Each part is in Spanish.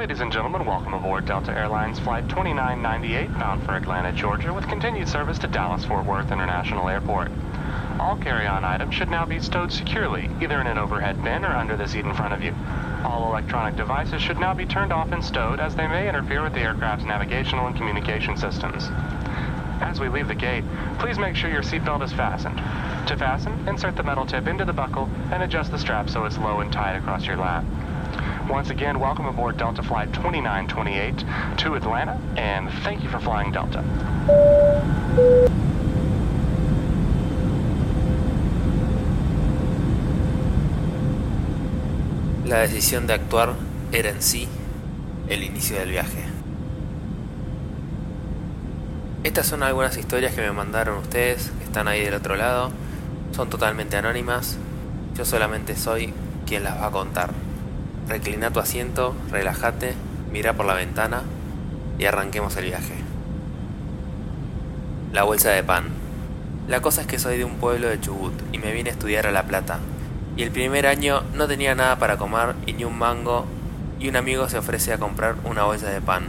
Ladies and gentlemen, welcome aboard Delta Airlines Flight 2998 bound for Atlanta, Georgia, with continued service to Dallas Fort Worth International Airport. All carry on items should now be stowed securely, either in an overhead bin or under the seat in front of you. All electronic devices should now be turned off and stowed as they may interfere with the aircraft's navigational and communication systems. As we leave the gate, please make sure your seatbelt is fastened. To fasten, insert the metal tip into the buckle and adjust the strap so it's low and tight across your lap. Once again, welcome aboard Delta Flight 2928 to Atlanta, and thank you for flying Delta. La decisión de actuar era en sí el inicio del viaje. Estas son algunas historias que me mandaron ustedes, que están ahí del otro lado. Son totalmente anónimas. Yo solamente soy quien las va a contar. Reclina tu asiento, relájate, mira por la ventana y arranquemos el viaje. La bolsa de pan. La cosa es que soy de un pueblo de Chubut y me vine a estudiar a La Plata. Y el primer año no tenía nada para comer y ni un mango y un amigo se ofrece a comprar una bolsa de pan.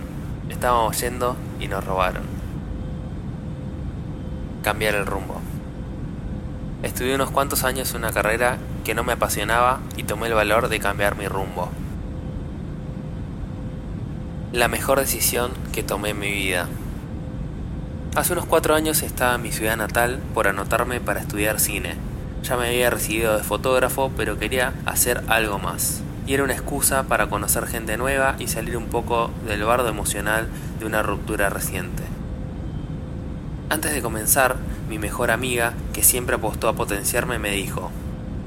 Estábamos yendo y nos robaron. Cambiar el rumbo. Estudié unos cuantos años una carrera que no me apasionaba y tomé el valor de cambiar mi rumbo. La mejor decisión que tomé en mi vida. Hace unos cuatro años estaba en mi ciudad natal por anotarme para estudiar cine. Ya me había recibido de fotógrafo, pero quería hacer algo más. Y era una excusa para conocer gente nueva y salir un poco del bardo emocional de una ruptura reciente. Antes de comenzar, mi mejor amiga, que siempre apostó a potenciarme, me dijo,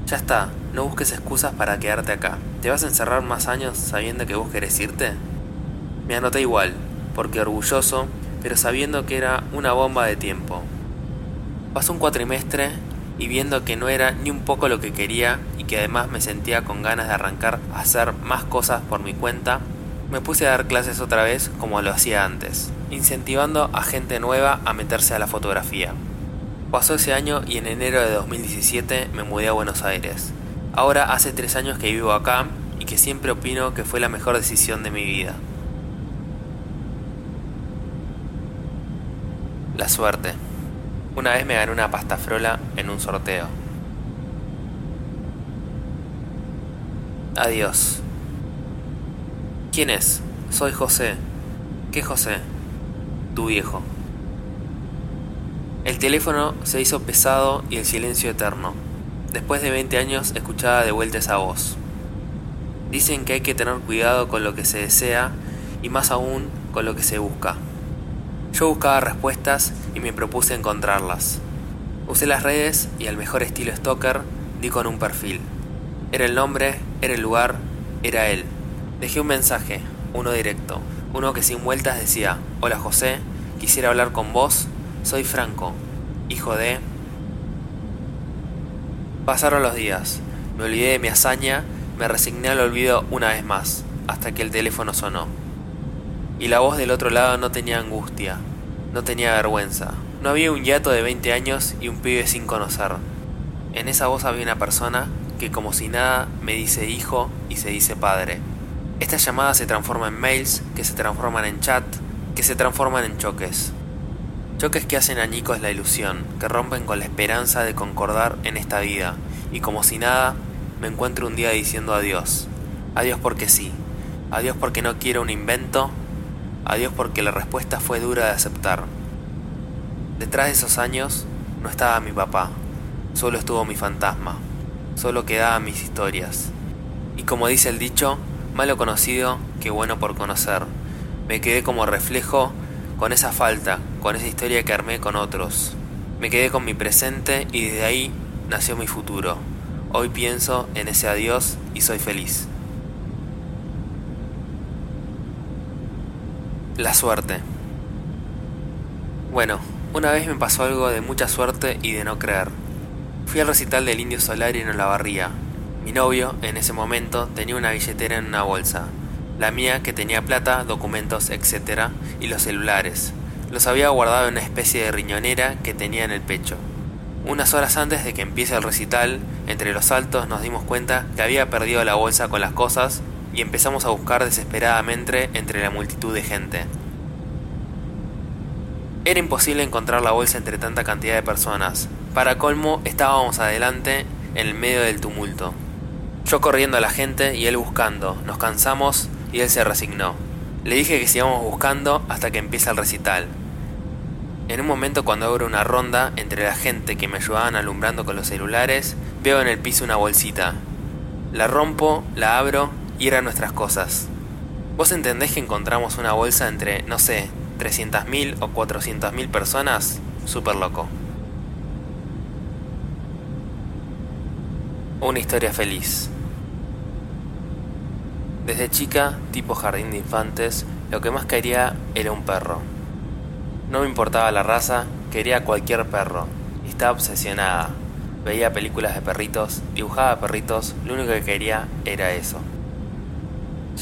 ya está, no busques excusas para quedarte acá. ¿Te vas a encerrar más años sabiendo que vos querés irte? Me anoté igual, porque orgulloso, pero sabiendo que era una bomba de tiempo. Pasó un cuatrimestre y viendo que no era ni un poco lo que quería y que además me sentía con ganas de arrancar a hacer más cosas por mi cuenta, me puse a dar clases otra vez como lo hacía antes, incentivando a gente nueva a meterse a la fotografía. Pasó ese año y en enero de 2017 me mudé a Buenos Aires. Ahora hace tres años que vivo acá y que siempre opino que fue la mejor decisión de mi vida. La suerte. Una vez me gané una pasta frola en un sorteo. Adiós. ¿Quién es? Soy José. ¿Qué José? Tu viejo. El teléfono se hizo pesado y el silencio eterno. Después de 20 años escuchaba de vuelta esa voz. Dicen que hay que tener cuidado con lo que se desea y más aún con lo que se busca. Yo buscaba respuestas y me propuse encontrarlas. Usé las redes y al mejor estilo stalker di con un perfil. Era el nombre, era el lugar, era él. Dejé un mensaje, uno directo, uno que sin vueltas decía, hola José, quisiera hablar con vos soy Franco, hijo de... Pasaron los días, me olvidé de mi hazaña, me resigné al olvido una vez más, hasta que el teléfono sonó. Y la voz del otro lado no tenía angustia, no tenía vergüenza. No había un yato de 20 años y un pibe sin conocer. En esa voz había una persona que como si nada me dice hijo y se dice padre. Esta llamada se transforma en mails, que se transforman en chat, que se transforman en choques. Choques que hacen añicos la ilusión, que rompen con la esperanza de concordar en esta vida, y como si nada, me encuentro un día diciendo adiós. Adiós porque sí, adiós porque no quiero un invento, adiós porque la respuesta fue dura de aceptar. Detrás de esos años no estaba mi papá, solo estuvo mi fantasma, solo quedaban mis historias. Y como dice el dicho, malo conocido que bueno por conocer. Me quedé como reflejo con esa falta, con esa historia que armé con otros. Me quedé con mi presente y desde ahí nació mi futuro. Hoy pienso en ese adiós y soy feliz. La suerte. Bueno, una vez me pasó algo de mucha suerte y de no creer. Fui al recital del Indio Solari en Olavarría. Mi novio, en ese momento, tenía una billetera en una bolsa. La mía que tenía plata, documentos, etc. y los celulares. Los había guardado en una especie de riñonera que tenía en el pecho. Unas horas antes de que empiece el recital, entre los saltos nos dimos cuenta que había perdido la bolsa con las cosas y empezamos a buscar desesperadamente entre la multitud de gente. Era imposible encontrar la bolsa entre tanta cantidad de personas. Para colmo, estábamos adelante en medio del tumulto. Yo corriendo a la gente y él buscando. Nos cansamos y él se resignó. Le dije que sigamos buscando hasta que empieza el recital. En un momento cuando abro una ronda entre la gente que me ayudaban alumbrando con los celulares, veo en el piso una bolsita. La rompo, la abro y eran nuestras cosas. ¿Vos entendés que encontramos una bolsa entre, no sé, 300.000 o 400.000 personas? Súper loco. Una historia feliz. Desde chica, tipo jardín de infantes, lo que más quería era un perro. No me importaba la raza, quería cualquier perro. Estaba obsesionada. Veía películas de perritos, dibujaba perritos, lo único que quería era eso.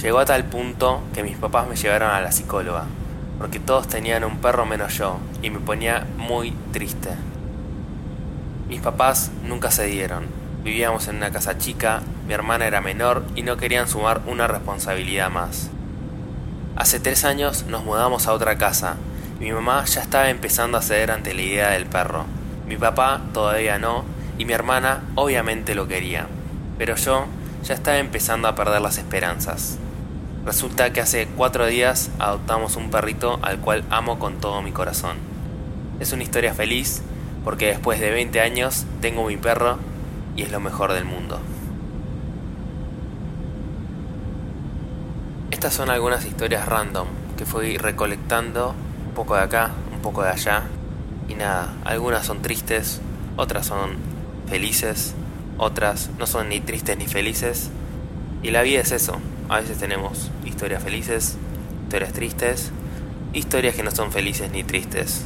Llegó a tal punto que mis papás me llevaron a la psicóloga, porque todos tenían un perro menos yo, y me ponía muy triste. Mis papás nunca se dieron, Vivíamos en una casa chica, mi hermana era menor y no querían sumar una responsabilidad más. Hace tres años nos mudamos a otra casa. Mi mamá ya estaba empezando a ceder ante la idea del perro. Mi papá todavía no y mi hermana obviamente lo quería. Pero yo ya estaba empezando a perder las esperanzas. Resulta que hace cuatro días adoptamos un perrito al cual amo con todo mi corazón. Es una historia feliz porque después de 20 años tengo mi perro y es lo mejor del mundo. Estas son algunas historias random que fui recolectando un poco de acá, un poco de allá. Y nada, algunas son tristes, otras son felices, otras no son ni tristes ni felices. Y la vida es eso, a veces tenemos historias felices, historias tristes, historias que no son felices ni tristes.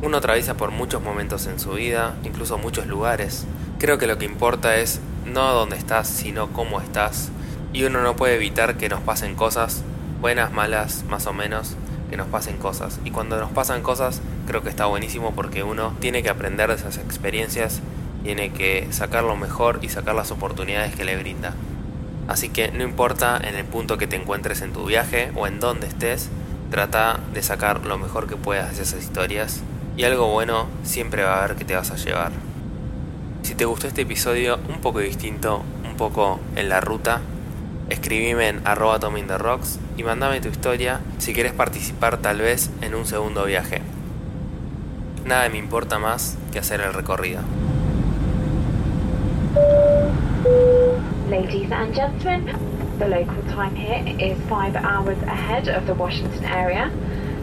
Uno atraviesa por muchos momentos en su vida, incluso muchos lugares, Creo que lo que importa es no dónde estás, sino cómo estás. Y uno no puede evitar que nos pasen cosas, buenas, malas, más o menos, que nos pasen cosas. Y cuando nos pasan cosas, creo que está buenísimo porque uno tiene que aprender de esas experiencias, tiene que sacar lo mejor y sacar las oportunidades que le brinda. Así que no importa en el punto que te encuentres en tu viaje o en dónde estés, trata de sacar lo mejor que puedas de esas historias y algo bueno siempre va a haber que te vas a llevar. Si te gustó este episodio un poco distinto, un poco en la ruta, escribime en arroba rocks y mandame tu historia si quieres participar tal vez en un segundo viaje. Nada me importa más que hacer el recorrido. Ladies and gentlemen, the local time here is 5 hours ahead of the Washington area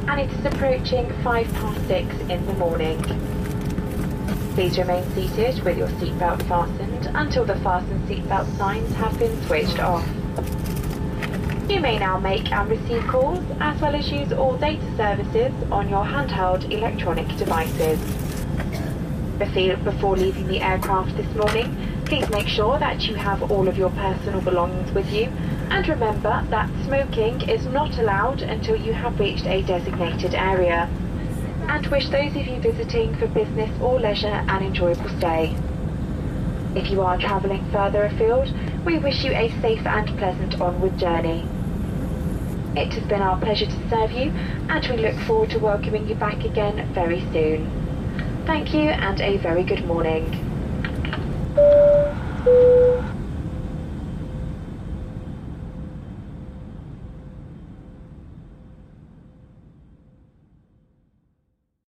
and it is approaching 5 past 6 in the morning. Please remain seated with your seatbelt fastened until the fasten seatbelt signs have been switched off. You may now make and receive calls as well as use all data services on your handheld electronic devices. Before leaving the aircraft this morning, please make sure that you have all of your personal belongings with you and remember that smoking is not allowed until you have reached a designated area and wish those of you visiting for business or leisure an enjoyable stay. If you are travelling further afield, we wish you a safe and pleasant onward journey. It has been our pleasure to serve you, and we look forward to welcoming you back again very soon. Thank you, and a very good morning.